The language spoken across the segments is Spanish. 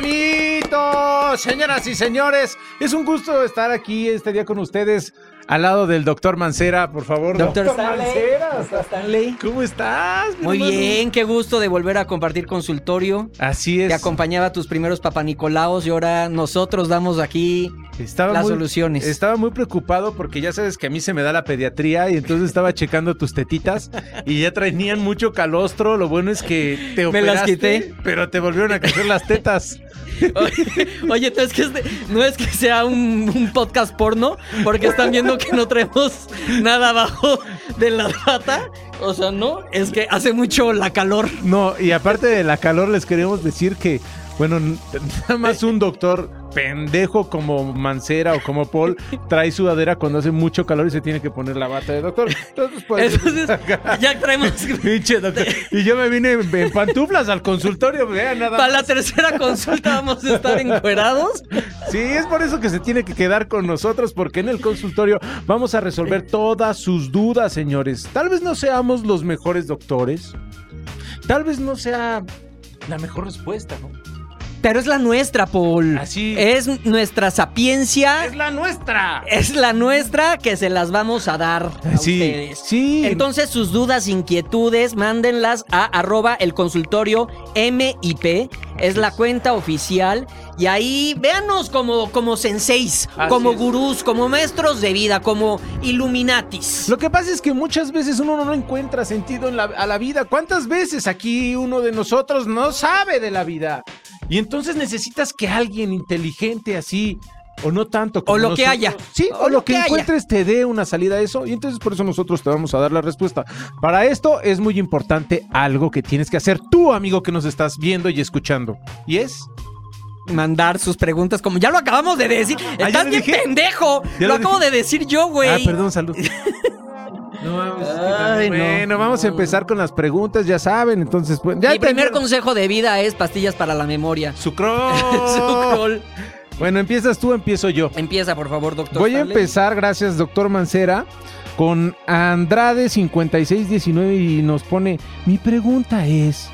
bonito! Señoras y señores, es un gusto estar aquí este día con ustedes al lado del doctor Mancera, por favor. Doctor Stanley. Mancera. Doctor Stanley. ¿Cómo estás? mi Muy hermano? bien, qué gusto de volver a compartir consultorio. Así es. Te acompañaba a tus primeros papanicolaos y ahora nosotros damos aquí Estaba las muy, soluciones. Estaba muy preocupado porque ya sabes que a mí se me da la pediatría y entonces estaba checando tus tetitas y ya tenían mucho calostro. Lo bueno es que te Me las operaste, quité. pero te volvieron a crecer las tetas. Oye, oye, no es que, este- no es que sea un, un podcast porno, porque están viendo que no traemos nada abajo de la pata. O sea, no, es que hace mucho la calor. No, y aparte de la calor les queremos decir que, bueno, nada más un doctor pendejo como Mancera o como Paul trae sudadera cuando hace mucho calor y se tiene que poner la bata de doctor. Entonces, pues, Entonces, ya traemos. Pinche doctor. Y yo me vine en, pantuflas al consultorio, vean nada Para la tercera consulta vamos a estar encuerados. Sí, es por eso que se tiene que quedar con nosotros, porque en el consultorio vamos a resolver todas sus dudas, señores. Tal vez no seamos los mejores doctores. Tal vez no sea la mejor respuesta, ¿no? Pero es la nuestra, Paul. Así. Es nuestra sapiencia. la nuestra! Es la nuestra que se las vamos a dar a Sí, ustedes. sí. Entonces, sus dudas, inquietudes, mándenlas a arroba el consultorio MIP. Es la cuenta oficial. Y ahí véanos como, como senseis, Así como es. gurús, como maestros de vida, como illuminatis. Lo que pasa es que muchas veces uno no encuentra sentido en la, a la vida. ¿Cuántas veces aquí uno de nosotros no sabe de la vida? Y entonces necesitas que alguien inteligente así, o no tanto como O lo que haya. Sí, o, O lo lo que, encuentres te dé una salida a eso. Y entonces por eso nosotros te vamos a dar la respuesta. Para esto es muy importante algo que tienes que hacer tú, amigo, que nos estás viendo y escuchando. Y es... Mandar sus preguntas, como ya lo acabamos de decir. Ah, ¿ya Estás bien dije? pendejo. ¿Ya Lo, lo acabo de decir yo, güey. Ah, perdón, salud. No, vamos, Ay, no. bueno, vamos a empezar con las preguntas, ya saben, entonces pues, ya Mi primer consejo de vida es pastillas para la memoria. Sucrol. Sucrol. Bueno, empiezas tú, empiezo yo. Empieza, por favor, doctor. Voy a empezar, gracias, doctor Mancera, con Andrade 5619 y nos pone, mi pregunta es...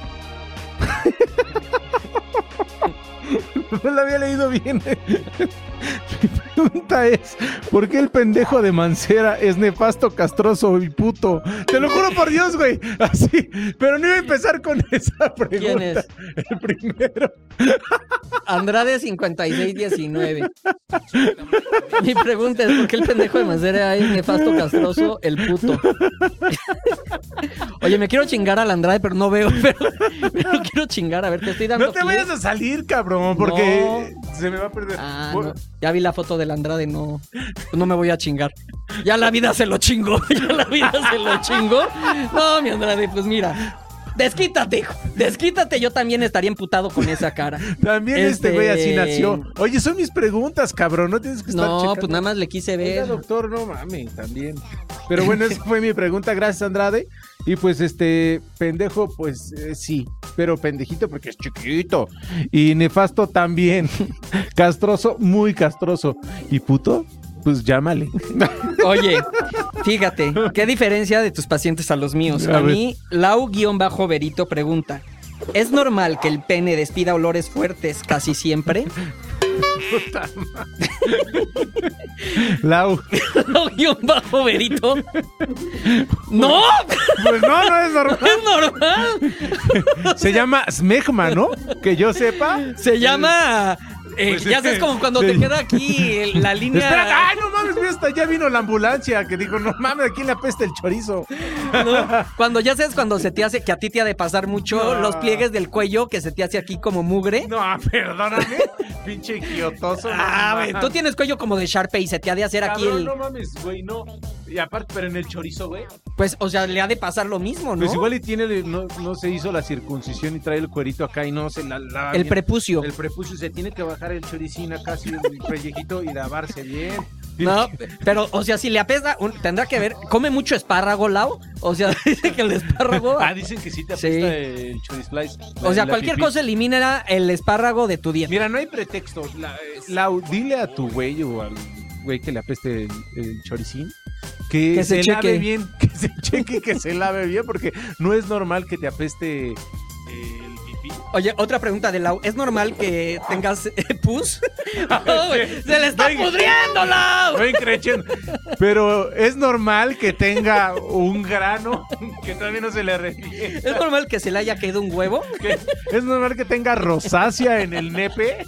no la había leído bien. pregunta es, ¿por qué el pendejo de Mancera es nefasto, castroso y puto? Te lo juro por Dios, güey. Así, pero no iba a empezar con esa pregunta. ¿Quién es? El primero. Andrade 5619. Mi pregunta es: ¿por qué el pendejo de Mancera es nefasto, castroso, el puto? Oye, me quiero chingar al Andrade, pero no veo. Pero, pero quiero chingar. A ver, te estoy dando. No te vayas a salir, cabrón, porque se me va a perder. Ah, Bueno, no. Ya vi la foto del Andrade, no. No me voy a chingar. Ya la vida se lo chingó. Ya la vida se lo chingó. No, mi Andrade, pues mira. Desquítate, hijo. Desquítate. Yo también estaría emputado con esa cara. También este Este- güey así nació. Oye, son mis preguntas, cabrón. No tienes que estar No, checando. pues nada más le quise Oiga, ver. doctor, no mames, también. Pero bueno, esa fue mi pregunta. Gracias, Andrade. Y pues este pendejo, pues eh, sí. Pero pendejito porque es chiquito. Y nefasto también. castroso, muy castroso. ¿Y puto? Pues llámale. Oye, fíjate, ¿qué diferencia de tus pacientes a los míos? A mí, Lau-Verito pregunta: ¿Es normal que el pene despida olores fuertes casi siempre? Lau. Lau-Verito. ¡No! Pues no, no es normal. ¡Es normal! Se llama Smegma, ¿no? Que yo sepa. Se llama. Eh, Pues ya sabes como cuando sí. te queda aquí el- la línea. Espera, ay, no mames, mira, hasta ya vino la ambulancia que dijo, no mames, aquí le apesta el chorizo. ¿no? Cuando ya sabes cuando se te hace que a ti te ha de pasar mucho No. los pliegues del cuello que se te hace aquí como mugre. No, perdóname, pinche quiotoso. Ah, tú tienes cuello como de Sharpie y se te ha de hacer aquí el. no mames, güey, no. Y aparte, pero en el chorizo, güey. Pues, o sea, le ha de pasar lo mismo, ¿no? Pues igual y tiene, no, no se hizo la circuncisión y trae el cuerito acá y no se la lava el bien. prepucio. El prepucio se tiene que bajar el choricín acá, así, el pellejito y lavarse bien. No, pero, o sea, si le apesta, un- tendrá que ver. ¿Come mucho espárrago, Lau? O sea, dice que el espárrago. Ah, dicen que sí te Sí. apesta el chorisplice. o sea, la cualquier pipí. cosa elimina el espárrago de tu dieta. Mira, no hay pretexto. La- eh, Lau, dile a tu güey o al güey que le apeste el, el choricín que, Que se se, lave bien, que se cheque, y que se lave bien, porque no es normal que te apeste pipí Oye, otra pregunta de Lau. ¿Es normal que tengas eh, pus? Güey, ¡Se le está Venga. pudriendo, Lau! Ven creciendo. Pero es normal que tenga un grano que todavía no se le refiere. ¿Es normal que se le haya caído un huevo? Es normal que tenga rosácea en el nepe.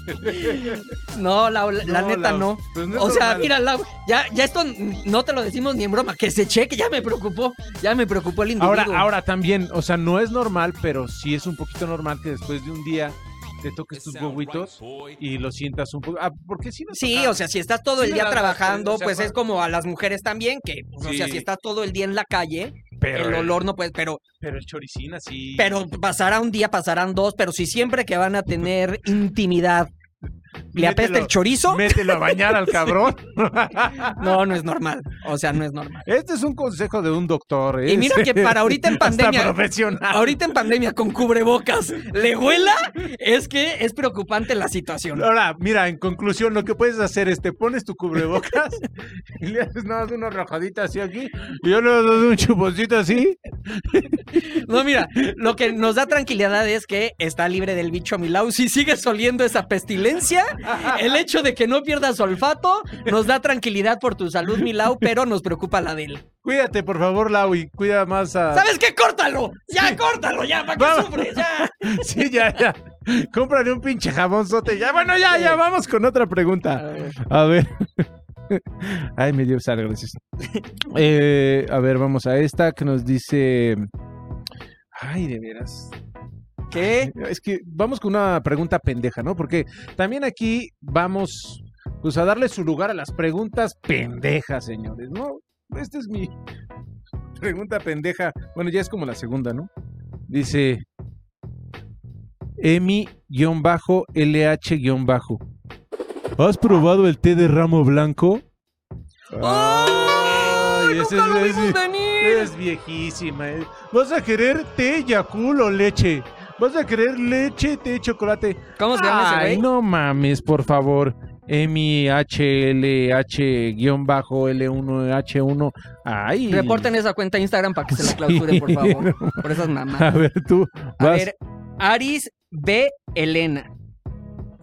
No, Lau, la, la No, neta Lau, no. pues no o sea, normal. mira, Lau, ya, ya esto no te lo decimos ni en broma. Que se cheque, ya me preocupó. Ya me preocupó el individuo. Ahora, ahora también, o sea, no es normal, pero sí es un poquito normal que después de un día te toques tus huevitos y lo sientas un poco. Ah, porque si no Sí, o sea, si estás todo Sí el día trabajando, o sea, pues es como a las mujeres también, que, pues, o sea, Sí. si estás todo el día en la calle, pero el olor no puede, pero, Pero el choricín así. pero pasará un día, pasarán dos, pero si siempre que van a tener intimidad le apesta Mételo- el chorizo, Mételo a bañar al cabrón. no, no es normal. O sea, no es normal. Este es un consejo de un doctor. ¿eh? Y mira que para ahorita en pandemia, ahorita en pandemia con cubrebocas, le huela, es que es preocupante la situación. Ahora, mira, en conclusión, lo que puedes hacer es te pones tu cubrebocas y le haces nada más una rajadita así aquí y yo le doy un chuponcito así. No, mira, lo que nos da tranquilidad es que está libre del bicho Milau. Si sigues oliendo esa pestilencia, el hecho de que no pierdas olfato nos da tranquilidad por tu salud, Milau, pero nos preocupa la de él. Cuídate, por favor, Lau, y cuida más a... ¿Sabes qué? ¡Córtalo! ¡Ya, córtalo! ¡Ya, para que sufres! ¡Ya! Sí, ya, ya. Cómprale un pinche jabonzote. Ya, bueno, ya, ya, vamos con otra pregunta. A ver. Ay, me dio sal, gracias. Eh, a ver, vamos a esta que nos dice. Ay, de veras. ¿Qué? Es que vamos con una pregunta pendeja, ¿no? Porque también aquí vamos pues a darle su lugar a las preguntas pendejas, señores, ¿no? Esta es mi pregunta pendeja. Bueno, ya es como la segunda, ¿no? Dice Emi-LH-. ¿Has probado el té de ramo blanco? ¡Ay! ese ¡Nunca lo es- vimos es- venir! es viejísima. eh. ¿Vas a querer té, Yakul o leche? ¿Vas a querer leche, té, chocolate? ¿Cómo se llama Ay, ese güey? no mames, por favor. M-I-H-L-H-L1-H1. Ay. Reporten esa cuenta Instagram para que se la Sí. clausuren, por favor. Por esas A mamás. ver, tú. A Vas. ver, Aris B. Elena.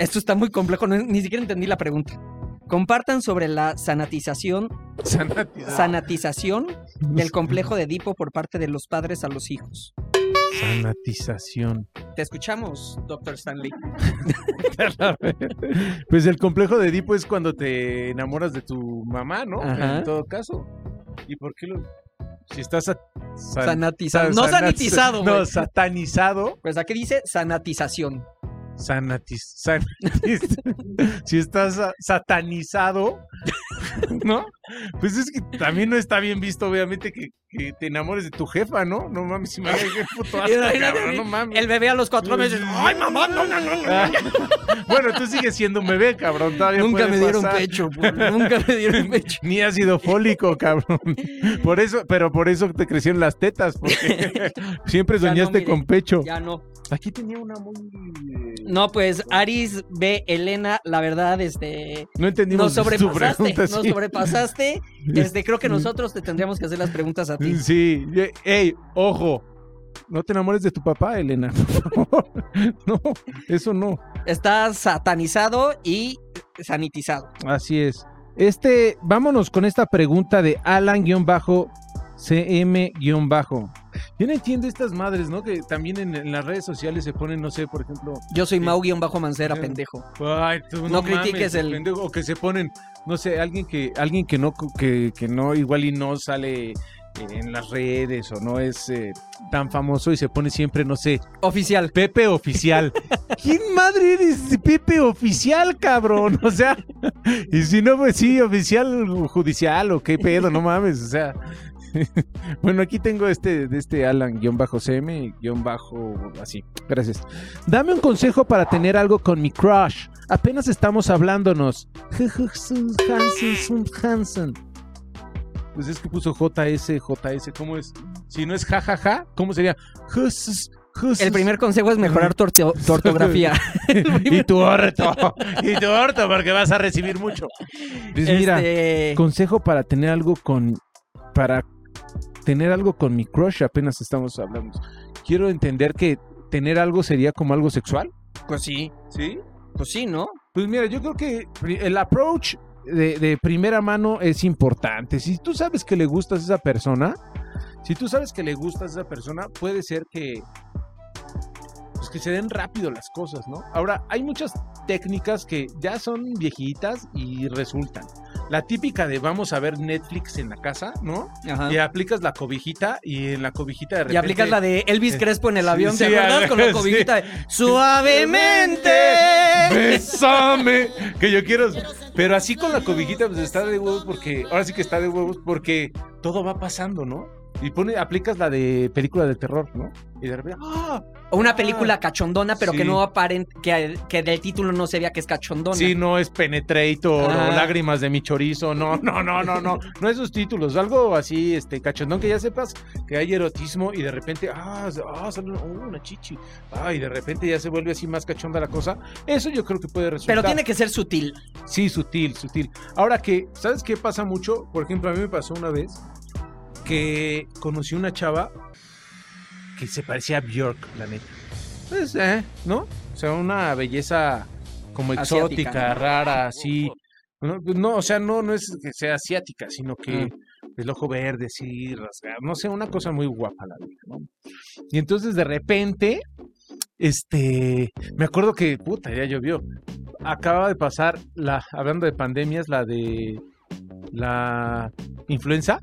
Esto está muy complejo, no- ni siquiera entendí la pregunta. Compartan sobre la sanatización, Sanatizado. sanatización del complejo de Edipo por parte de los padres a los hijos. Sanatización. Te escuchamos, doctor Stanley. pues el complejo de Edipo es cuando te enamoras de tu mamá, ¿no? Ajá. En todo caso. ¿Y por qué lo.? Si estás. sa- san- Sanatizado. sa- No sanat- sanitizado, No, satanizado. Pues aquí dice sanatización. Sanatiz, san- si estás sa- satanizado, ¿no? Pues es que también no está bien visto, obviamente, que, que te enamores de tu jefa, ¿no? No mames, si me qué puto asco, cabrón, no mames. El bebé a los cuatro meses. ¡Ay, mamá! No, no, no, no. Ah, bueno, tú sigues siendo un bebé, cabrón. Todavía Nunca me dieron pasar. pecho, por- nunca me dieron pecho. Ni ácido fólico, cabrón. Por eso, pero por eso te crecieron las tetas, porque siempre no, soñaste mire, con pecho. Ya no. Aquí tenía una muy. eh, No, pues Aris B. Elena, la verdad, este. No entendimos Nos su sobrepasaste, pregunta. nos sí. sobrepasaste. Este, creo que nosotros te tendríamos que hacer las preguntas a ti. Sí, ye- ey, ojo. No te enamores de tu papá, Elena. por favor. no, eso no. Estás satanizado y sanitizado. Así es. Este, vámonos con esta pregunta de Alan-CM- Yo no entiendo estas madres, ¿no? Que también en, en las redes sociales se ponen, no sé, por ejemplo. Yo soy Sí. Mau-Mancera, Sí. pendejo. Ay, tú No mames, critiques el- pendejo", O que se ponen, no sé, alguien que, alguien que no, que, que no, igual y no sale en las redes o no es eh, tan famoso y se pone siempre, no sé, Oficial. Pepe Oficial. ¿Quién madre eres de Pepe Oficial, cabrón? O sea, y si no, pues sí, oficial judicial o qué pedo, no mames, o sea. Bueno, aquí tengo este de este Alan-CM, bajo así. Gracias. Dame un consejo para tener algo con mi crush. Apenas estamos hablándonos. Hansen, Hansen. Pues es que puso JS, JS. ¿Cómo es? Si no es jajaja, ¿cómo sería? El primer consejo es mejorar tu, orto- tu ortografía. y tu orto. Y tu orto, porque vas a recibir mucho. Pues mira, Este, consejo para tener algo con. Para tener algo con mi crush, apenas estamos hablando. Quiero entender que tener algo sería como algo sexual. Pues sí, Sí. pues sí, ¿no? Pues mira, yo creo que el approach de, de primera mano es importante. Si tú sabes que le gustas a esa persona, si tú sabes que le gustas a esa persona, puede ser que pues que se den rápido las cosas, ¿no? Ahora, hay muchas técnicas que ya son viejitas y resultan. La típica de vamos a ver Netflix en la casa, ¿no? Ajá. Y aplicas la cobijita y en la cobijita de Y repente... aplicas la de Elvis Eh, Crespo en el sí, avión, ¿te sí, acuerdas? Con la sí. cobijita de suavemente. Bésame. Que yo quiero. Pero así con la cobijita, pues está de huevos porque. Ahora sí que está de huevos porque todo va pasando, ¿no? Y pone, aplicas la de película de terror, ¿no? Y de repente. ¡Ah! O una película cachondona, pero que no aparent que, que del título no se vea que es cachondona. Sí, no es Penetrator Ah. o Lágrimas de mi chorizo. No, no, no, no, no. No esos títulos. Algo así, este, cachondón que ya sepas que hay erotismo y de repente. ¡Ah! ah sale una, uh, una chichi. Ah, y de repente ya se vuelve así más cachonda la cosa. Eso yo creo que puede resultar. Pero tiene que ser sutil. Sí, sutil, sutil. Ahora que, ¿sabes qué pasa mucho? Por ejemplo, a mí me pasó una vez que conocí una chava que se parecía a Björk, la neta. Pues, eh, ¿no? O sea, una belleza como Asiática, exótica, ¿no? rara, así. No, no, o sea, no, no es que sea asiática, sino que Mm. el ojo verde, así, rasgado. No sé, una cosa muy guapa la vida, ¿no? Y entonces de repente, este, me acuerdo que, puta, ya llovió. Acaba de pasar, la, hablando de pandemias, la de la influenza,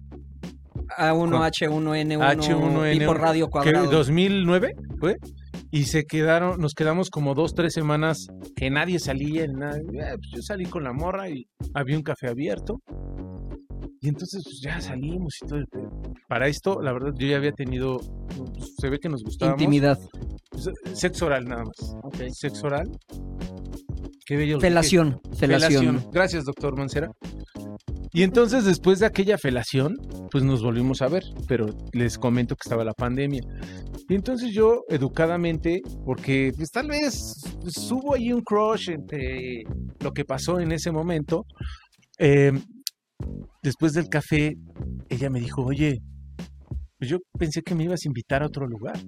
A1H1N1 H1N1, tipo radio cuadrado. 2009 fue, y se quedaron, nos quedamos como dos, tres semanas que nadie salía. Eh, pues yo salí con la morra y había un café abierto. Y entonces pues, ya salimos y todo. Para esto, la verdad, yo ya había tenido, pues, se ve que nos gustaba Intimidad. Sexo oral nada más. Sexo oral. Qué bello. Felación. Gracias, doctor Mancera. Y entonces, después de aquella felación, pues nos volvimos a ver, pero les comento que estaba la pandemia. Y entonces yo, educadamente, porque pues tal vez pues, hubo ahí un crush entre lo que pasó en ese momento, eh, después del café, ella me dijo, oye, pues yo pensé que me ibas a invitar a otro lugar.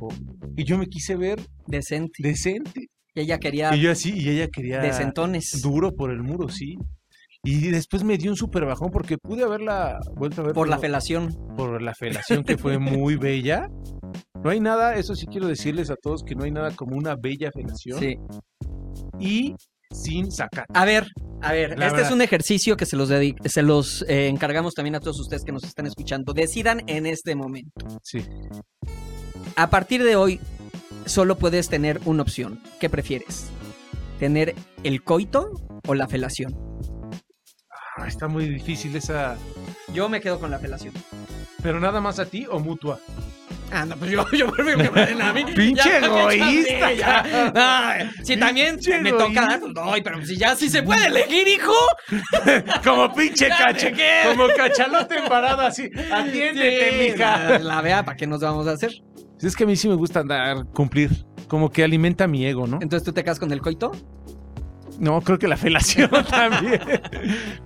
O- Y yo me quise ver Decente. decente. Y ella quería Y yo así, y ella quería decentones. duro por el muro, sí. Y después me dio un super bajón porque pude haberla vuelto a ver Por la felación. por la felación que fue muy bella. No hay nada, eso sí quiero decirles a todos que no hay nada como una bella felación Sí. y sin sacar. A ver, a ver, La este es un ejercicio que se los, se los eh, encargamos también a todos ustedes que nos están escuchando. Decidan en este momento. Sí. A partir de hoy, solo puedes tener una opción. ¿Qué prefieres? ¿Tener el coito o la felación? Está muy difícil esa. Yo me quedo con la felación. Pero nada más a ti o mutua. Ah, no, pues yo, yo prefiero que me den a mí. Pinche Ya, egoísta, ya, ya. Si también Pinche me toca, egoísta. pues, no, pero si ya sí se puede elegir, hijo. Como pinche cacha, como cachalote embarado así. Atiéndete, Sí, mija. la, la vea, ¿para qué nos vamos a hacer? Es que a mí sí me gusta andar, cumplir. Como que alimenta mi ego, ¿no? Entonces tú te quedas con el coito. No, creo que la felación también.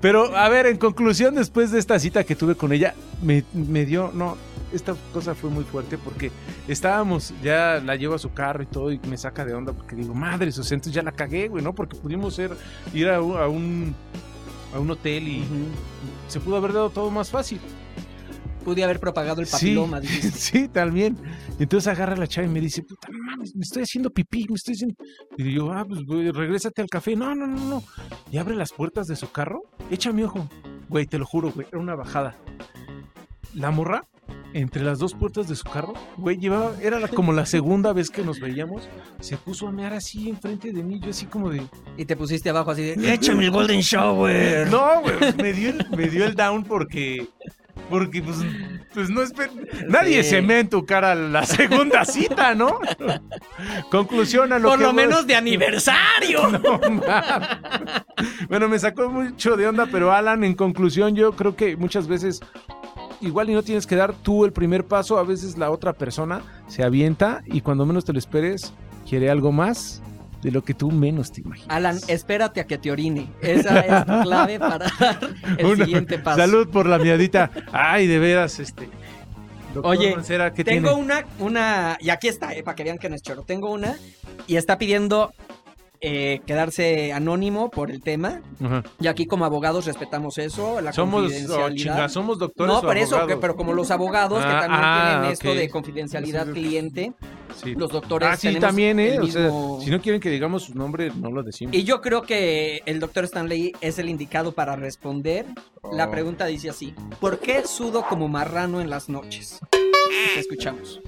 Pero, a ver, en conclusión, después de esta cita que tuve con ella, me, me dio, no, esta cosa fue muy fuerte porque estábamos, ya la llevo a su carro y todo, y me saca de onda porque digo, madre, esos entonces ya la cagué, güey, ¿no? Porque pudimos ser, ir a un, a un, a un hotel y se pudo haber dado todo más fácil. Pude haber propagado el Sí. papiloma, dijiste. Sí, también. Entonces agarra la chava y me dice, puta, mames, me estoy haciendo pipí, me estoy haciendo... Y yo, ah, pues, güey, regrésate al café. No, no, no, no. Y abre las puertas de su carro, echa mi ojo. Güey, te lo juro, güey, era una bajada. La morra, entre las dos puertas de su carro, güey, llevaba, era como la segunda vez que nos veíamos, se puso a mear así enfrente de mí, yo así como de... Y te pusiste abajo así de, échame el Golden Shower. No, güey, me dio, el, me dio el down porque... Porque, pues, pues no es... Nadie Sí. se mea en tu cara la segunda cita, ¿no? Conclusión a lo Por que lo menos de aniversario. No, bueno, me sacó mucho de onda, pero Alan, en conclusión, yo creo que muchas veces igual y no tienes que dar tú el primer paso, a veces la otra persona se avienta y cuando menos te lo esperes, quiere algo más de lo que tú menos te imaginas. Alan, espérate a que te orine. Esa es clave para dar el Una- siguiente paso. Salud por la miadita. Ay, de veras, este. Doctor Oye, Mancera, ¿qué Tengo tiene? una, una, y aquí está, eh, para que vean que no es choro. Tengo una y está pidiendo eh, quedarse anónimo por el tema. Ajá. Y aquí como abogados respetamos eso, la Somos, oh, confidencialidad. chinga, somos doctores no, o por eso, que- abogados? pero como los abogados que Ah, también ah, tienen esto de confidencialidad cliente, Sí. los doctores Ah, sí, también, ¿eh? sea, si no quieren que digamos su nombre, no lo decimos. Y yo creo que el doctor Stanley es el indicado para responder. La Oh. pregunta dice así: ¿Por qué sudo como marrano en las noches? Te escuchamos.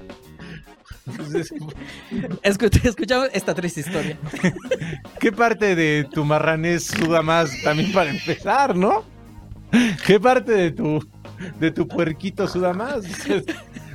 Escuchamos esta triste historia. ¿Qué parte de tu marranés suda más también para empezar, no? ¿Qué parte de tu, de tu puerquito suda más?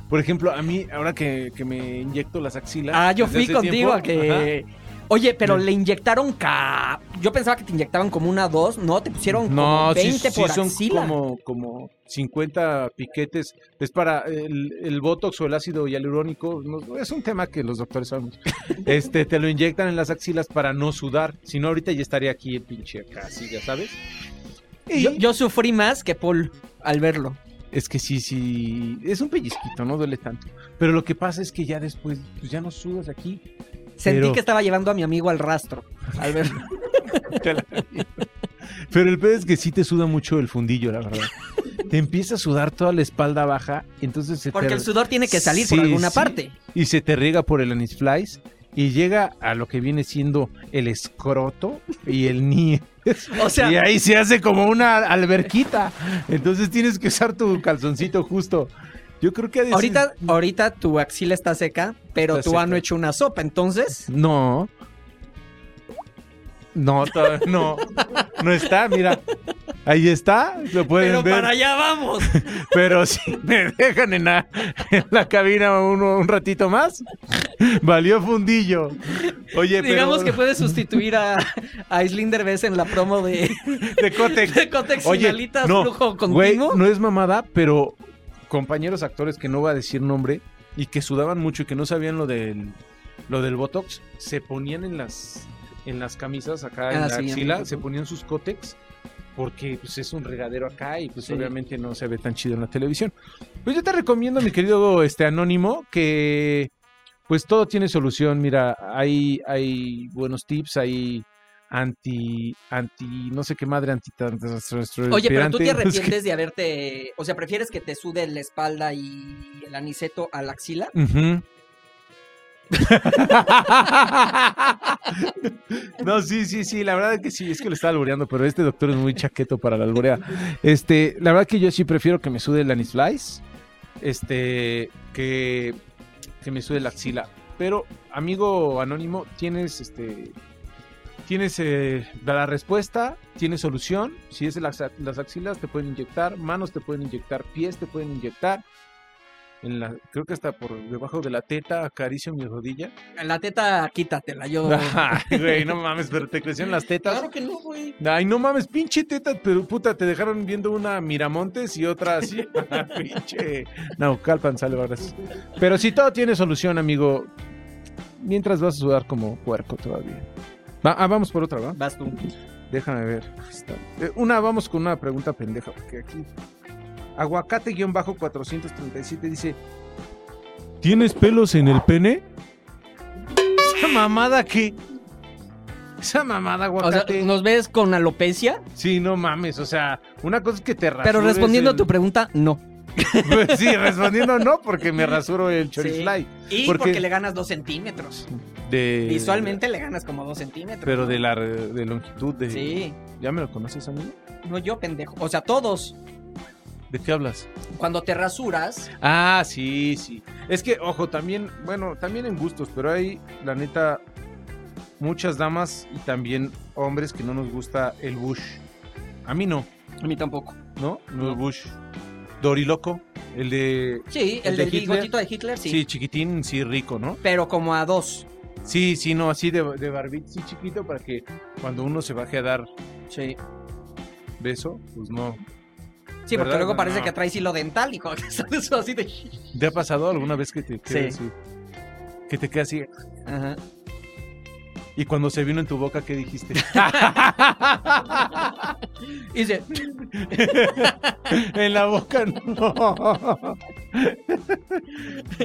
Por ejemplo, a mí, ahora que, que me inyecto las axilas. Ah, yo fui contigo tiempo, a que. Oye, pero le inyectaron ca. Yo pensaba que te inyectaban como una dos, no, te pusieron No, como sí, 20 sí por son axila. como, como 50 piquetes. Es para el, el botox o el ácido hialurónico. no, es un tema que los doctores sabemos. Este, te lo inyectan en las axilas para no sudar. Si no, ahorita ya estaría aquí el pinche acá, así, ya sabes. Y Yo, yo sufrí más que Paul al verlo. Es que sí, sí, es un pellizquito, no duele tanto. Pero lo que pasa es que ya después, pues ya no sudas aquí. Sentí Pero- que estaba llevando a mi amigo al rastro al la- Pero el pedo es que sí te suda mucho el fundillo, la verdad. Te empieza a sudar toda la espalda baja, entonces se Porque te... el sudor tiene que salir Sí, por alguna sí. parte. y se te riega por el anis flies y llega a lo que viene siendo el escroto y el nie. O sea, y ahí se hace como una alberquita. Entonces tienes que usar tu calzoncito justo. Yo creo que ahorita, ahorita tu axila está seca, pero Está tu seca. ano hecho una sopa, entonces. No. No, todavía no. No está, mira. Ahí está, lo pueden Pero ver. para allá vamos. Pero si me dejan en la, en la cabina uno, un ratito más, valió fundillo. Oye, Digamos pero que puedes sustituir a, a Aislinn Derbez en la promo de, de Cotex. de Cotex Oye, no, Flujo Continuo. no es mamada, pero compañeros actores que no voy a decir nombre y que sudaban mucho y que no sabían lo del lo del botox, se ponían en las en las camisas acá en Ah, la sí, axila, se ponían sus cótex porque pues es un regadero acá y pues Sí. obviamente no se ve tan chido en la televisión. Pues yo te recomiendo, mi querido este anónimo, que pues todo tiene solución. Mira, hay hay buenos tips, hay anti anti no sé qué madre anti Oye, pero tú te arrepientes de haberte. O sea, ¿prefieres que te sude la espalda y el aniceto a la axila? Ujú. no, sí, sí, sí, la verdad es que sí, es que lo estaba alboreando, pero este doctor es muy chaqueto para la alborea. Este, la verdad que yo sí prefiero que me sude el anis flies, este, que, que me sude la axila. Pero, amigo anónimo, tienes, este, tienes eh, la respuesta, tienes solución. Si es las, las axilas, te pueden inyectar, manos te pueden inyectar, pies te pueden inyectar en la, creo que hasta por debajo de la teta acaricio mi rodilla. La teta, quítatela, yo. Ay, güey, no mames, pero te crecieron las tetas. Claro que no, güey. Ay, no mames, pinche teta, pero puta, te dejaron viendo una Miramontes y otra así. pinche. No, calpan, sale, gracias. Pero si todo tiene solución, amigo. Mientras vas a sudar como puerco todavía. Va- ah, vamos por otra, ¿va? Vas tú. Déjame ver. Eh, Una, vamos con una pregunta pendeja, porque aquí. Aguacate-437 dice: ¿Tienes pelos en el pene? ¿Esa mamada qué? Esa mamada, O sea, aguacate. ¿nos ves con alopecia? Sí, no mames. O sea, una cosa es que te Pero respondiendo el- a tu pregunta, no. Pues sí, respondiendo no, porque me rasuro el Sí. chorifly. Y Porque- porque le ganas dos centímetros. De... Visualmente le ganas como dos centímetros. Pero ¿no? de la de longitud de. Sí. ¿Ya me lo conoces, amigo? No yo, pendejo. O sea, todos. ¿De qué hablas? Cuando te rasuras, Ah, sí, sí. Es que, ojo, también, bueno, también en gustos, pero hay, la neta, muchas damas y también hombres que no nos gusta el bush. A mí no, a mí tampoco. ¿no? No, No. el bush. Doriloco, el de... Sí, ¿El el, de del Hitler? bigotito de Hitler, sí. Sí. chiquitín, sí, rico, ¿no? Pero como a dos. Sí, sí, no, así de, de barbita, sí, chiquito, para que cuando uno se baje a dar Sí. beso, pues no. Sí, porque luego parece que traes hilo dental y cuando eso así de. ¿Te ha pasado alguna vez que te Sí. así? Que te queda así. Ajá. Y cuando se vino en tu boca, ¿qué dijiste? Dice, en la boca no.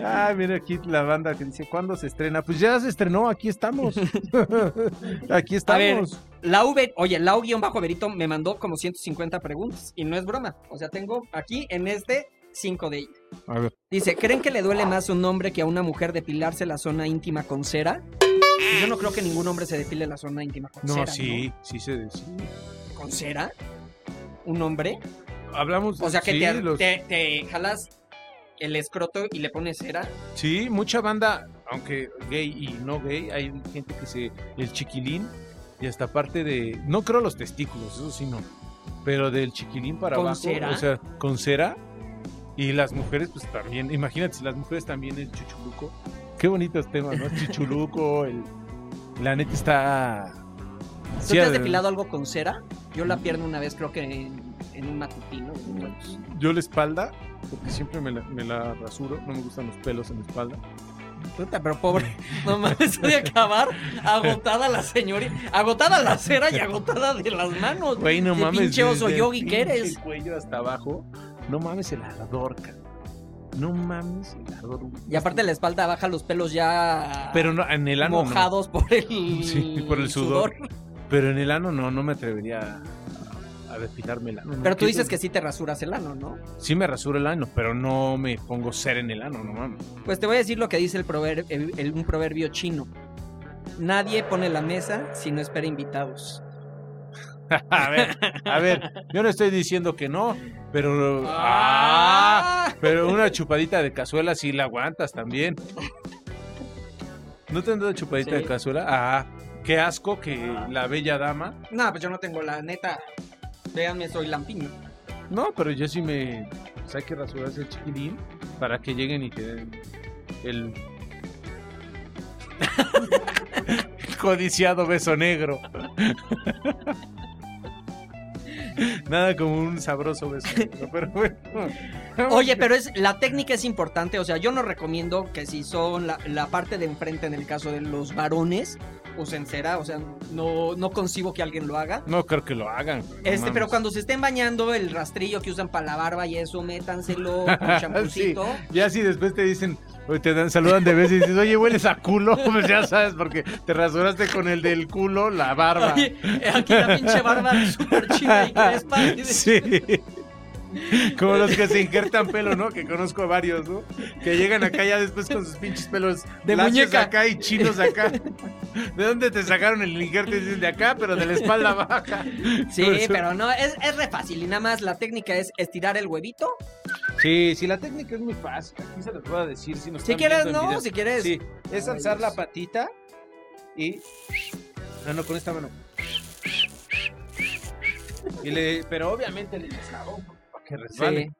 Ah, mira aquí la banda que dice, ¿cuándo se estrena? Pues ya se estrenó, aquí estamos. aquí A ver, estamos. Lau, oye, Lau-Verito me mandó como 150 preguntas y no es broma. O sea, tengo aquí en este cinco de ellas. A ver. Dice, ¿creen que le duele más a un hombre que a una mujer depilarse la zona íntima con cera? Yo no creo que ningún hombre se depile la zona íntima con No, cera. sí, sí se sí. ¿no? ¿Con cera? ¿Un hombre? Hablamos O sea, que sí, te, los- te- te jalas el escroto y le pones cera. Sí, mucha banda, aunque gay y no gay, hay gente que se. El chiquilín y hasta parte de. No creo los testículos, eso sí no. Pero del chiquilín para ¿Con abajo. cera? O sea, con cera. Y las mujeres, pues también. Imagínate, si las mujeres también el chuchuluco. Qué bonitos temas, ¿no? Chuchuluco, el. La neta está. ¿Tú Sí, te has depilado algo con cera? Yo la pierna una vez, creo que en, en un matutino. Yo la espalda, porque siempre me la, me la rasuro, no me gustan los pelos en la espalda. Puta, pero pobre. No mames, de acabar agotada la señora. Agotada la cera y agotada de las manos. Güey, no Qué mames. pinche oso el yogi que eres. cuello hasta abajo. No mames el ardor, cabrón. No mames el ardor. Y aparte la espalda baja los pelos ya Pero no, en el ano no. mojados por el, Sí, por el sudor. Pero en el ano no, no me atrevería a, a depilarme el ano. no. Pero tú ¿Qué dices es? que sí te rasuras el ano, ¿no? Sí me rasuro el ano, pero no me pongo cera en el ano, no mames. Pues te voy a decir lo que dice el prover- el- el- un proverbio chino. Nadie pone la mesa si no espera invitados. a ver, a ver, yo no estoy diciendo que no, pero... ¡Ah! Pero una chupadita de cazuela sí la aguantas también. ¿No te han dado chupadita Sí. de cazuela? Ah, qué asco que la bella dama. No, pues yo no tengo la neta. Véanme, soy lampiño. No, pero yo sí me. Pues hay que rasurarse el chiquilín para que lleguen y te den el. el codiciado beso negro. Nada como un sabroso beso pero bueno. Oye, pero es la técnica es importante, o sea, yo no recomiendo que si son la, la parte de enfrente en el caso de los varones, usen cera, o sea, no, no concibo que alguien lo haga. No creo que lo hagan. no Este, mames. pero cuando se estén bañando, el rastrillo que usan para la barba y eso, métanselo con champucito. Ya si después te dicen, o te dan, saludan de vez y dices, oye, hueles a culo, pues ya sabes, porque te rasuraste con el del culo, la barba. Oye, aquí la pinche barba súper chida y crespa. Sí. Como los que se injertan pelo, ¿no? Que conozco varios, ¿no? Que llegan acá ya después con sus pinches pelos De muñeca. acá y chinos acá. ¿De dónde te sacaron el injerto? Dicen de acá, pero de la espalda baja. Sí, pero no, es, es re fácil y nada más la técnica es estirar el huevito. Sí, sí, la técnica es muy fácil. Aquí se les voy a decir si nos Si quieres, no, video. si quieres. Sí, es Ay, alzar la patita y. No, no, con esta mano. Y le, pero obviamente le echas jabón para que resbale. Sí.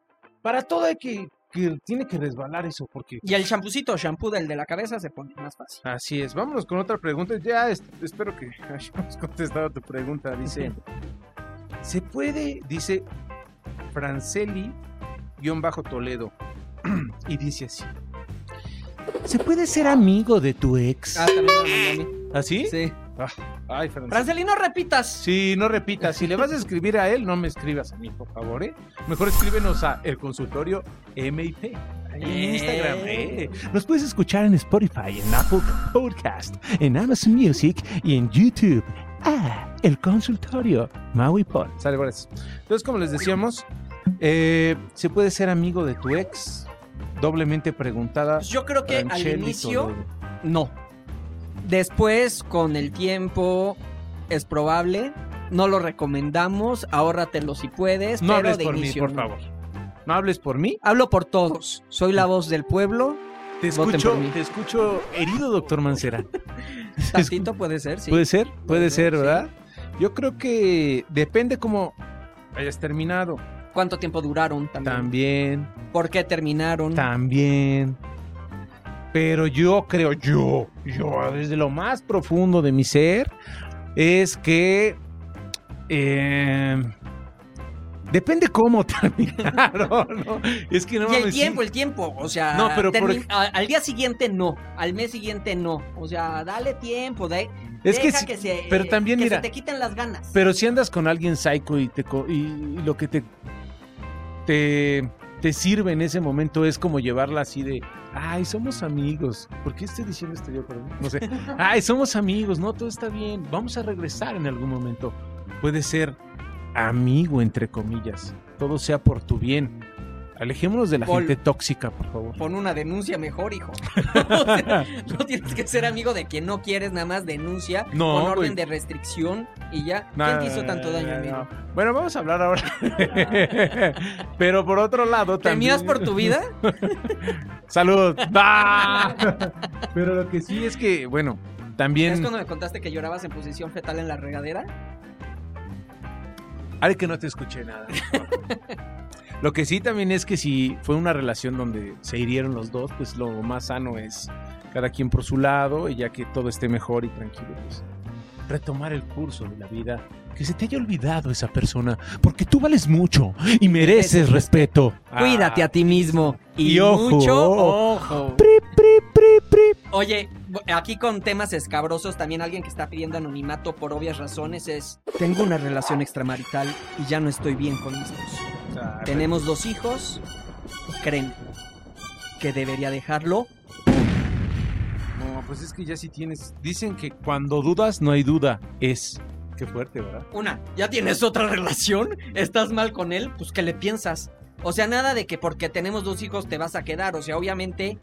Para todo hay que, que tiene que resbalar eso, porque Y el champucito, shampoo del de la cabeza se pone más fácil. así es. Vámonos con otra pregunta. Ya es- espero que hayamos contestado tu pregunta. Dice, ¿se puede? Dice Franceli-Toledo. y dice así. ¿Se puede ser amigo de tu ex? Ah, también me lo mandó a mí. ¿Así? Sí. Ay, Franceli. No repitas. Sí, no repitas. Si le vas a escribir a él, no me escribas a mí, por favor, ¿eh? Mejor escríbenos a el consultorio MIP. En Eh. Instagram, ¿eh? Nos puedes escuchar en Spotify, en Apple Podcast, en Amazon Music y en YouTube. Ah, el consultorio Maui Pod. Sale, gracias. Entonces, como les decíamos, eh, ¿se puede ser amigo de tu ex? Doblemente preguntada. Pues yo creo que al inicio, no. Después, con el tiempo, es probable. No lo recomendamos. Ahórratelo si puedes. No pero hables de por mí, inicio, por no. favor. No hables por mí. Hablo por todos. Soy la voz del pueblo. Te escucho, por mí. te escucho herido, doctor Mancera. Tantito puede ser, sí. Puede ser, puede Puede ser, ser, sí. ¿verdad? Yo creo que depende cómo hayas terminado. ¿Cuánto tiempo duraron también? También, ¿Por qué terminaron? también. Pero yo creo, yo, yo, desde lo más profundo de mi ser, es que eh, depende cómo terminaron, ¿no? Es que no y el mames, sí. tiempo, el tiempo, o sea, No, pero por al día siguiente no, al mes siguiente no, o sea, dale tiempo, de, Es que deja que se, pero también, que mira, se te quiten las ganas. Pero si andas con alguien psycho y, te, y, y lo que te, te te sirve en ese momento es como llevarla así de, ay, somos amigos. ¿Por qué estoy diciendo esto yo? Perdón? No sé. Ay, somos amigos, no, todo está bien. Vamos a regresar en algún momento. Puede ser amigo, entre comillas. Todo sea por tu bien. Alejémonos de la Pol- gente tóxica, por favor. Pon una denuncia mejor, hijo. O sea, no tienes que ser amigo de quien no quieres, nada más denuncia No, con orden de restricción y ya. No, ¿Quién te hizo tanto daño, amigo? no. Bueno, vamos a hablar ahora. Pero por otro lado, también. ¿Temías por tu vida? Salud. ¡Ah! Pero lo que sí es que, bueno, ¿Es también. cuando me contaste que llorabas en posición fetal en la regadera? Ay, que no te escuché nada. Lo que sí también es que si fue una relación donde se hirieron los dos, pues lo más sano es cada quien por su lado y ya que todo esté mejor y tranquilo, pues retomar el curso de la vida. Que se te haya olvidado esa persona, porque tú vales mucho y mereces respeto. Cuídate a ti mismo. Y, Y ojo. mucho ojo. Pri, pri, pri, pri. Oye, aquí con temas escabrosos, también alguien que está pidiendo anonimato por obvias razones es: Tengo una relación extramarital y ya no estoy bien con mi esposo. O sea, Tenemos dos hijos. ¿Creen que debería dejarlo? No, pues es que ya sí tienes. Dicen que cuando dudas no hay duda. Es. Qué fuerte, ¿verdad? Una, ¿ya tienes otra relación? ¿Estás mal con él? Pues ¿qué le piensas? O sea, nada de que porque tenemos dos hijos te vas a quedar. O sea, obviamente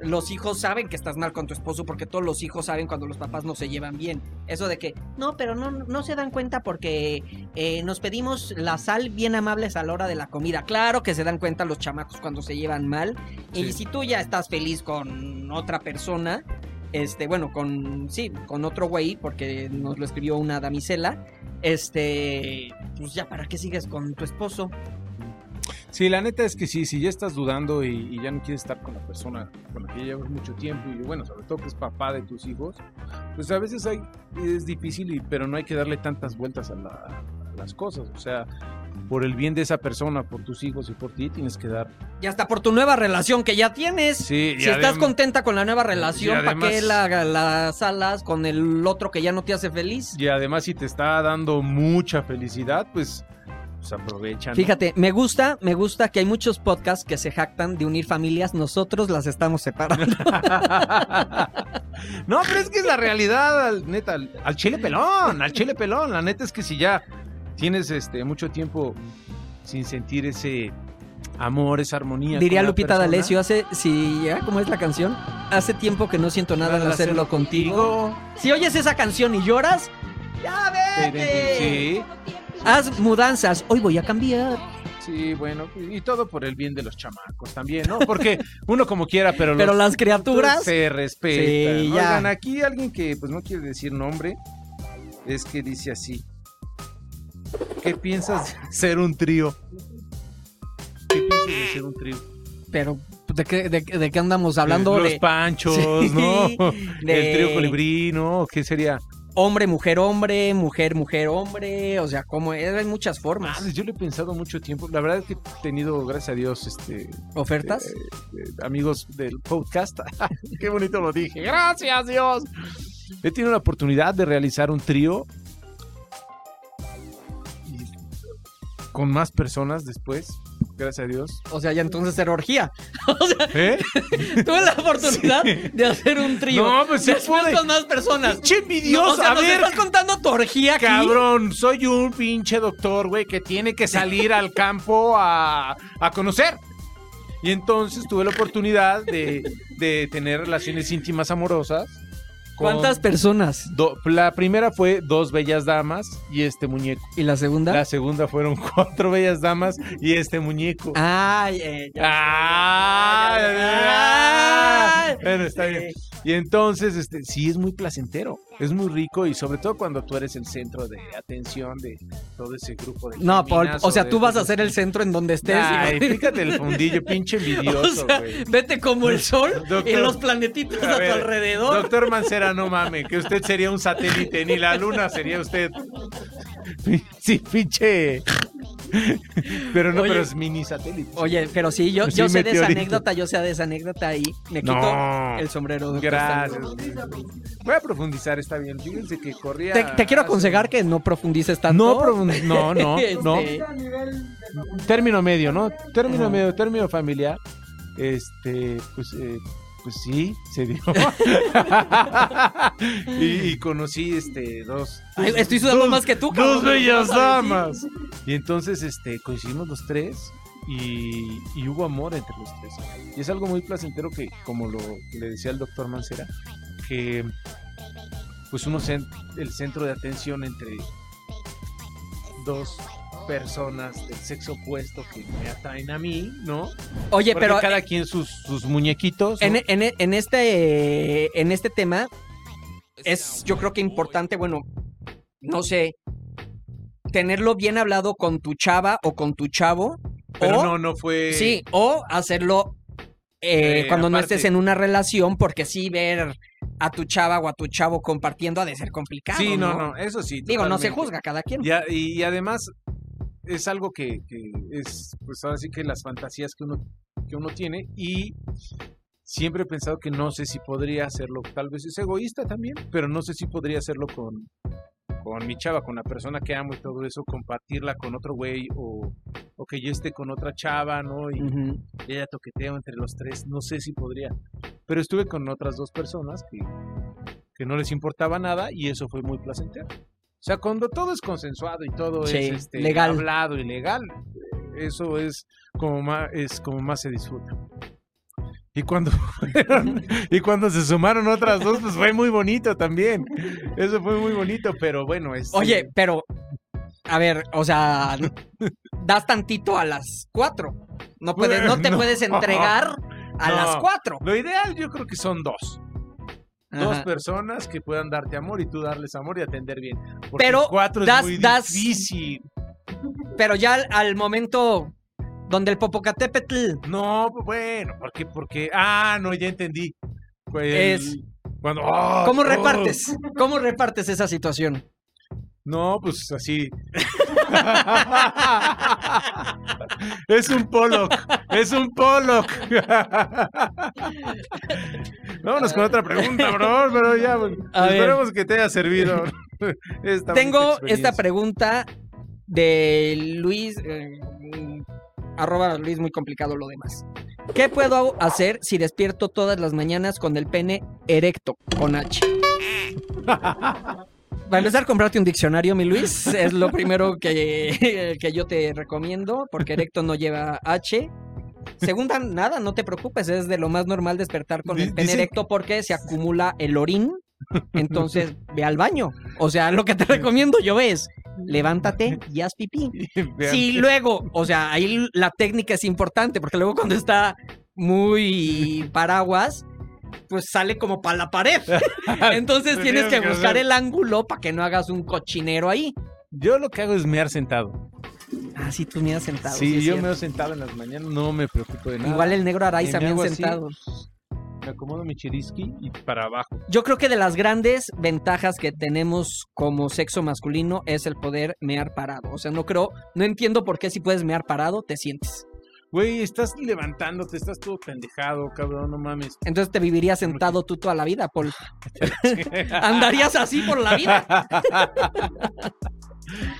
los hijos saben que estás mal con tu esposo porque todos los hijos saben cuando los papás no se llevan bien. Eso de que, no, pero no, no se dan cuenta porque eh, nos pedimos la sal bien amables a la hora de la comida. Claro que se dan cuenta los chamacos cuando se llevan mal. Y si tú ya estás feliz con otra persona, este, bueno, con, sí, con otro güey, porque nos lo escribió una damisela, este, pues ya, ¿para qué sigues con tu esposo? Sí, la neta es que sí, si ya estás dudando y, y ya no quieres estar con la persona con la que llevas mucho tiempo y bueno, sobre todo que es papá de tus hijos, pues a veces hay, es difícil, y, pero no hay que darle tantas vueltas a, la- a las cosas. O sea, por el bien de esa persona, por tus hijos y por ti, tienes que dar. Y hasta por tu nueva relación que ya tienes. Sí, si estás contenta con la nueva relación, ¿para qué la, la salas con el otro que ya no te hace feliz? Y además, si te está dando mucha felicidad, pues, pues aprovecha. ¿no? Fíjate, me gusta, me gusta que hay muchos podcasts que se jactan de unir familias, nosotros las estamos separando. no, pero es que es la realidad, al- neta, al, al chile pelón, al chile pelón. La neta es que si ya tienes este mucho tiempo sin sentir ese amor, esa armonía. Diría Lupita persona, D'Alessio, hace, si, ¿ya? ¿cómo es la canción? Hace tiempo que no siento nada al hacerlo contigo. Si oyes esa canción y lloras, ya te vete. identi- Haz mudanzas, hoy voy a cambiar. Sí, bueno, y todo por el bien de los chamacos también, ¿no? Porque uno como quiera, pero, Pero los las criaturas. se respetan. Sí. Oigan, aquí alguien que pues no quiere decir nombre es que dice así. ¿Qué piensas de ser un trío? ¿Qué piensas de ser un trío? Pero, ¿de qué, de, de qué andamos hablando? Los de panchos, Sí, ¿no? de- El trío colibrí, ¿no? ¿Qué sería? Hombre, mujer, hombre, mujer, mujer, hombre. O sea, como es, hay muchas formas. Yo lo he pensado mucho tiempo. La verdad es que he tenido, gracias a Dios, este, ¿Ofertas? eh, eh, amigos del podcast. Qué bonito lo dije. Gracias, Dios. He tenido la oportunidad de realizar un trío con más personas después, gracias a Dios. O sea, ya entonces era orgía. O sea, ¿Eh? tuve la oportunidad de hacer un trío. No, pues sí pude. con más personas. ¡Pinche No, o sea, a nos ver, estás contando tu orgía aquí. cabrón, soy un pinche doctor, güey, que tiene que salir al campo a, a conocer. Y entonces tuve la oportunidad de, de tener relaciones íntimas amorosas. ¿Cuántas personas? do- la primera fue dos bellas damas y este muñeco. ¿Y la segunda? La segunda fueron cuatro bellas damas y este muñeco. Ay, eh, ya. Ah, ya, ya. Bueno, está bien. Y entonces, este, sí es muy placentero, es muy rico y sobre todo cuando tú eres el centro de atención de todo ese grupo de No, Paul, o sea, de tú vas a ser el centro en donde estés. Ay, y- fíjate el fundillo, pinche o envidioso, sea, güey. vete como el sol y Doctor, los planetitos A a, ver, tu alrededor. Doctor Mancera, no mame, que usted sería un satélite, ni la luna sería usted. Sí, pinche. pero no, Oye. pero es mini satélite. Oye, pero sí, yo, Sí, yo sé de esa anécdota, yo sé de esa anécdota y me quito No. el sombrero. Gracias. Voy a profundizar, está bien. Fíjense que corría. Te, te quiero aconsejar que no profundices tanto. No, no, no, no. Este, Término medio, ¿no? Término medio, término familiar. Este, pues, eh, pues sí, se dio. y, y conocí, este, dos. Ay, estoy sudando dos- más que tú, Dos cabrón, bellas ¿no sabes? damas. Y entonces, este, coincidimos los tres. Y, y hubo amor entre los tres. Y es algo muy placentero que, como lo le decía el doctor Mancera, que pues uno es el centro de atención entre dos personas del sexo opuesto que me atraen a mí, ¿no? Oye, Porque pero cada quien sus, sus muñequitos. en, en- en este, en este tema es yo creo que importante, bueno, no sé, tenerlo bien hablado con tu chava o con tu chavo. Pero o, no, no fue. Sí, o hacerlo eh, Eh, cuando no estés en una relación, porque sí ver a tu chava o a tu chavo compartiendo ha de ser complicado. Sí, no, no, no, eso sí. Digo, no se juzga cada quien. Y, y además es algo que, que es, pues ahora sí que las fantasías que uno, que uno tiene y siempre he pensado que no sé si podría hacerlo, tal vez es egoísta también, pero no sé si podría hacerlo con, con mi chava, con la persona que amo y todo eso, compartirla con otro güey o, o que yo esté con otra chava, ¿no? Y Ujú. ella toqueteo entre los tres, no sé si podría. Pero estuve con otras dos personas que, que no les importaba nada y eso fue muy placentero. O sea, cuando todo es consensuado y todo Sí, es este, legal. hablado y legal, eso es como más, es como más se disfruta. Y cuando, fueron- y cuando se sumaron otras dos, pues fue muy bonito también. Eso fue muy bonito, pero bueno, es... Oye, pero, a ver, o sea, das tantito a las cuatro. No, puedes, no te No. puedes entregar a No. las cuatro. Lo ideal yo creo que son dos. Dos personas que puedan darte amor y tú darles amor y atender bien. Porque Pero cuatro das- es muy das- difícil. Pero ya al, al momento donde el Popocatépetl No, bueno, porque, porque, ah, no, ya entendí. Pues, Es- cuando, ah, ¿Cómo oh. repartes? ¿Cómo repartes esa situación? No, pues así. Es un Pollock, es un Pollock. Vámonos con otra pregunta, bro, pero ya, bueno, A ver. esperemos que te haya servido. esta Tengo esta pregunta de Luis, eh, mm, arroba Luis, muy complicado lo demás. ¿Qué puedo hacer si despierto todas las mañanas con el pene erecto, con H? Para empezar, comprarte un diccionario, mi Luis, es lo primero que, que yo te recomiendo, porque erecto no lleva H. Segunda, nada, no te preocupes, es de lo más normal despertar con el pene erecto porque se acumula el orín. Entonces, ve al baño. O sea, lo que te recomiendo yo es, levántate y haz pipí. Que- luego, o sea, ahí la técnica es importante, porque luego cuando está muy paraguas, pues sale como para la pared. Entonces tienes que buscar el ángulo para que no hagas un cochinero ahí. Yo lo que hago es mear sentado. Ah, sí, tú miras sentado. sí, yo cierto. meo sentado en las mañanas, no me preocupo de nada. Igual el negro Araiza me así. sentado. Me acomodo mi chiriski y para abajo. Yo creo que de las grandes ventajas que tenemos como sexo masculino es el poder mear parado. O sea, no creo, no entiendo por qué si puedes mear parado te sientes. Güey, estás levantándote, estás todo pendejado, cabrón, no mames. Entonces te vivirías sentado tú toda la vida, Paul. Andarías así por la vida.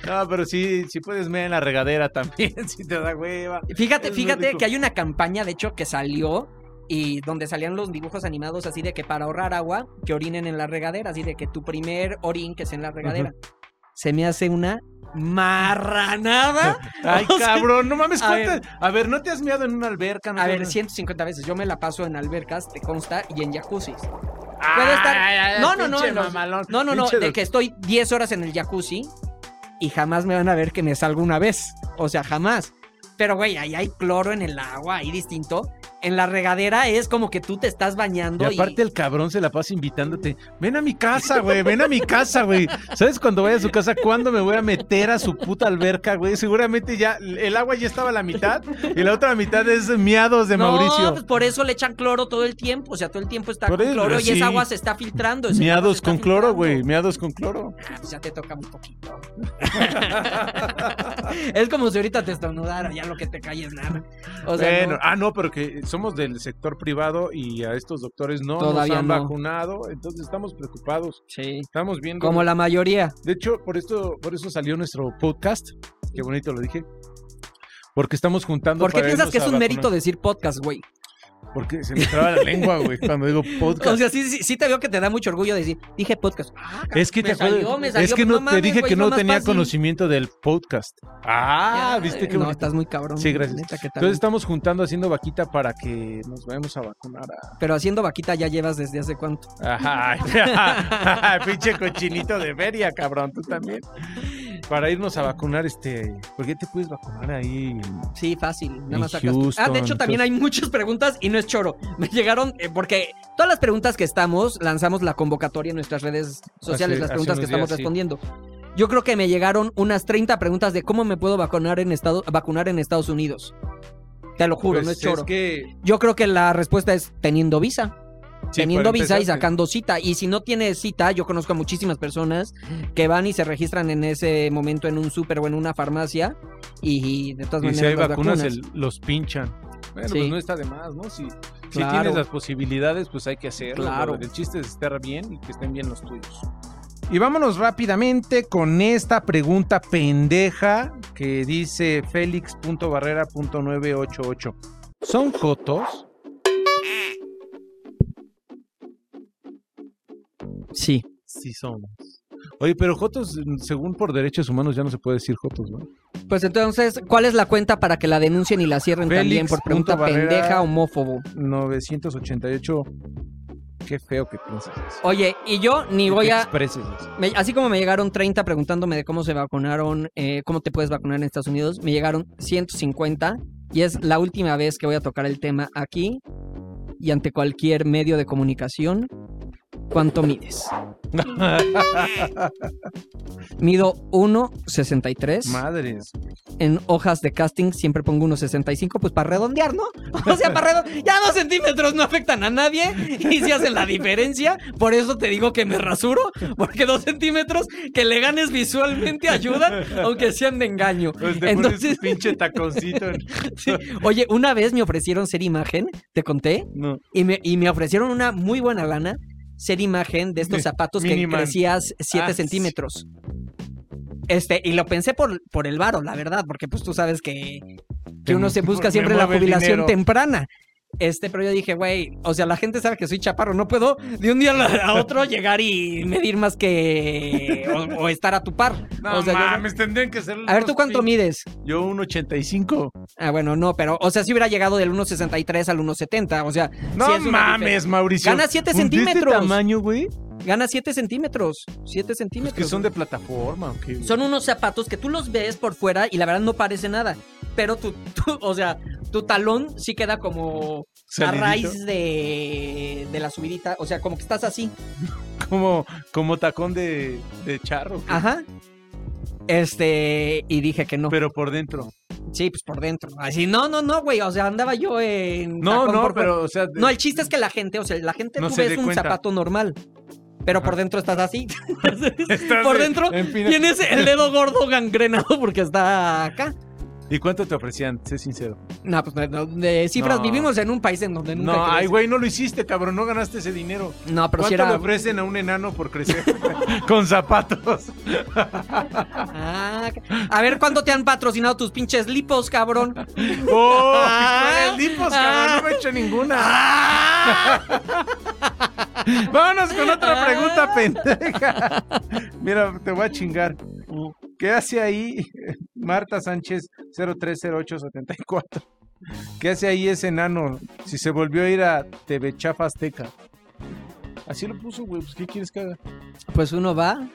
No, pero sí, sí puedes mear en la regadera también, si te da hueva. Fíjate, Es fíjate que hay una campaña, de hecho, que salió y donde salían los dibujos animados así de que para ahorrar agua, que orinen en la regadera, así de que tu primer orín que es en la regadera. Se me hace una marranada. Ay, O sea, cabrón, no mames, a ¿cuántas? A ver, ¿no te has meado en una alberca? ¿No A ver, has- 150 veces. Yo me la paso en albercas, te consta, y en jacuzzis. Ay, puede estar- ay, ay, No, no, no, mamalón, No, no, no, pinche de que estoy 10 horas en el jacuzzi y jamás me van a ver que me salgo una vez. O sea, jamás. Pero, güey, ahí hay cloro en el agua, ahí distinto. en la regadera es como que tú te estás bañando y, aparte el cabrón se la pasa invitándote. Ven a mi casa, güey, ven a mi casa, güey. ¿Sabes cuando vaya a su casa cuándo me voy a meter a su puta alberca, güey? Seguramente ya el agua ya estaba a la mitad y la otra mitad es miados de no, Mauricio. pues por eso le echan cloro todo el tiempo, o sea, todo el tiempo está Por con cloro y esa agua se está filtrando. Miados está con cloro, güey, miados con cloro. Ah, pues ya te toca un poquito. es como si ahorita te estornudara, ya lo que te cae es nada. O sea, bueno, no. ah, no, pero que somos del sector privado y a estos doctores no Todavía nos han no. vacunado, entonces estamos preocupados. Sí. Estamos viendo. Como la mayoría. De hecho, por esto, por eso salió nuestro podcast. Qué bonito lo dije. Porque estamos juntando. ¿Por qué piensas que es un vacunar. mérito decir podcast, güey? Porque se me traba la lengua, güey, cuando digo podcast. O sea, sí, sí, sí te veo que te da mucho orgullo decir, dije podcast. Ah, es que me te salió, me salió, es que pues no, te dije que no tenía fácil. conocimiento del podcast. Ah, Ya, viste qué No, estás muy cabrón. Sí, gracias. neta que. Entonces estamos juntando haciendo vaquita para que nos vayamos a vacunar a. Pero haciendo vaquita ya llevas desde hace cuánto. Ajá. Pinche cochinito de feria, cabrón, tú también. Para irnos a vacunar, este. ¿Por qué te puedes vacunar ahí? Sí, fácil. Nada más sacas. Houston, ah, de hecho, también hay muchas preguntas y no es choro. Me llegaron, eh, porque todas las preguntas que estamos, lanzamos la convocatoria en nuestras redes sociales, Hace- las preguntas que estamos sí. respondiendo. Yo creo que me llegaron unas 30 preguntas de cómo me puedo vacunar en, estado, vacunar en Estados Unidos. Te lo juro, Pues no es choro. que. Yo creo que la respuesta es teniendo visa. Sí, teniendo visa y sacando cita. Y si no tienes cita, yo conozco a muchísimas personas que van y se registran en ese momento en un súper o en una farmacia y, de todas Y maneras si hay las vacunas, vacunas. el- los pinchan. Bueno, Sí. pues no está de más, ¿no? Si, tienes las posibilidades, pues hay que hacerlo. Claro. El chiste es estar bien y que estén bien los tuyos. Y vámonos rápidamente con esta pregunta pendeja que dice Félix.barrera.988. ¿Son jotos? Sí. Sí somos. Oye, pero jotos, según por derechos humanos, ya no se puede decir jotos, ¿no? Pues entonces, ¿cuál es la cuenta para que la denuncien y la cierren Félix también por pregunta Barrera. pendeja homófobo? 988. Qué feo que piensas eso. Oye, y yo ni Que voy te a... expreses eso. me- así como me llegaron 30 preguntándome de cómo se vacunaron, eh, cómo te puedes vacunar en Estados Unidos, me llegaron 150 y es la última vez que voy a tocar el tema aquí y ante cualquier medio de comunicación. ¿Cuánto mides? Mido 1.63. Madres. En hojas de casting siempre pongo 1.65, pues para redondear, ¿no? O sea, para redondear. Ya dos centímetros no afectan a nadie y si hacen la diferencia. Por eso te digo que me rasuro, porque dos centímetros que le ganes visualmente ayudan, aunque sean de engaño. Pues te Entonces, pones pinche taconcito. en- sí. Oye, una vez me ofrecieron ser imagen, te conté, No. y me, y me ofrecieron una muy buena lana ser imagen de estos zapatos que crecías 7 Ah, centímetros. Este, y lo pensé por, por el varo, la verdad, porque pues tú sabes que, que uno se busca siempre la jubilación temprana. Este, pero yo dije, güey, o sea, la gente sabe que soy chaparro, no puedo de un día a otro llegar y medir más que. o, o estar a tu par. No o sea, yo- mames, tendrían que ser. a ver, ¿tú cuánto mides? Yo un 85. Ah, bueno, no, pero, o sea, si hubiera llegado del 1.63 al 1.70, o sea. No sí mames, Mauricio. Gana siete ¿De este centímetros. tamaño, güey? Gana 7 centímetros. 7 centímetros. Que son de plataforma, ¿o qué, güey? Son unos zapatos que tú los ves por fuera y la verdad no parece nada. Pero tu, tu- o sea, tu talón sí queda como a Salidito. raíz de, de la subidita. O sea, como que estás así. Como, como tacón de, de charro. ¿qué? Ajá. Este, y dije que no. Pero por dentro. Sí, pues por dentro. Así, no, no, no, güey. O sea, andaba yo en. No, no, por pero, o sea. de- No, el chiste es que la gente, o sea, la gente No tú se ves un cuenta. zapato normal. Pero por dentro estás así. Estás por de- dentro tienes el dedo gordo gangrenado porque está acá. ¿Y cuánto te ofrecían? Sé sincero. No, pues no, de cifras No. vivimos en un país en donde nunca No, ay, güey, no lo hiciste, cabrón. No ganaste ese dinero. No, pero si ¿Cuánto era. le ofrecen a un enano por crecer con zapatos? Ah, a ver cuánto te han patrocinado tus pinches lipos, cabrón. ¡Oh! Ah. Lipos, cabrón! No me he hecho ninguna. Vámonos con otra Ah. pregunta pendeja. Mira, te voy a chingar. ¿Qué hace ahí Marta Sánchez 030874? ¿Qué hace ahí ese enano si se volvió a ir a TV Chafa Azteca? Así lo puso, güey. Pues, ¿qué quieres que haga? Pues uno va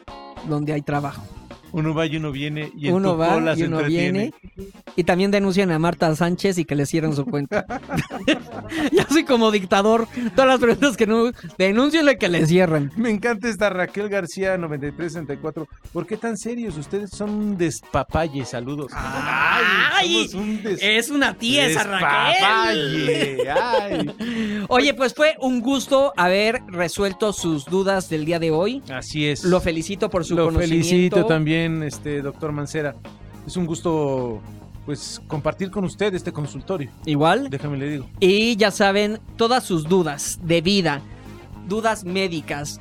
donde hay trabajo. Uno va y uno viene y en uno va y uno entretiene. viene. Y también denuncian a Marta Sánchez y que le cierren su cuenta. ya soy como dictador. Todas las preguntas que no. Denúncienle que le cierren. Me encanta esta Raquel García 9364. ¿Por qué tan serios? Ustedes son un despapalle. Saludos. ¡Ay! un des- Es una tía esa Raquel. despapalle. Ay. Oye, pues fue un gusto haber resuelto sus dudas del día de hoy. Así es. Lo felicito por su Lo conocimiento. felicito también, este doctor Mancera. Es un gusto pues compartir con usted este consultorio. Igual. Déjame le digo. Y ya saben, todas sus dudas de vida, dudas médicas,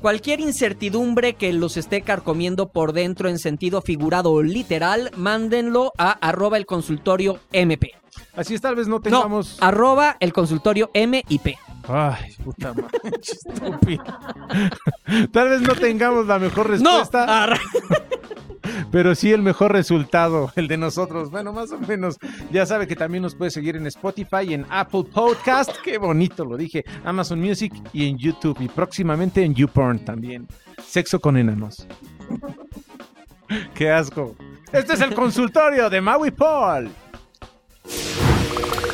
cualquier incertidumbre que los esté carcomiendo por dentro en sentido figurado o literal, mándenlo a arroba el consultorio MP. Así es, tal vez no No, tengamos. arroba el consultorio MIP. Ay, puta madre, estúpido. Tal vez no tengamos la mejor No, respuesta, pero sí el mejor resultado, el de nosotros. Bueno, más o menos. Ya sabe que también nos puede seguir en Spotify y en Apple Podcast. Qué bonito lo dije. Amazon Music y en YouTube. Y próximamente en YouPorn también. Sexo con enanos. Qué asco. Este es el consultorio de Maui Paul. you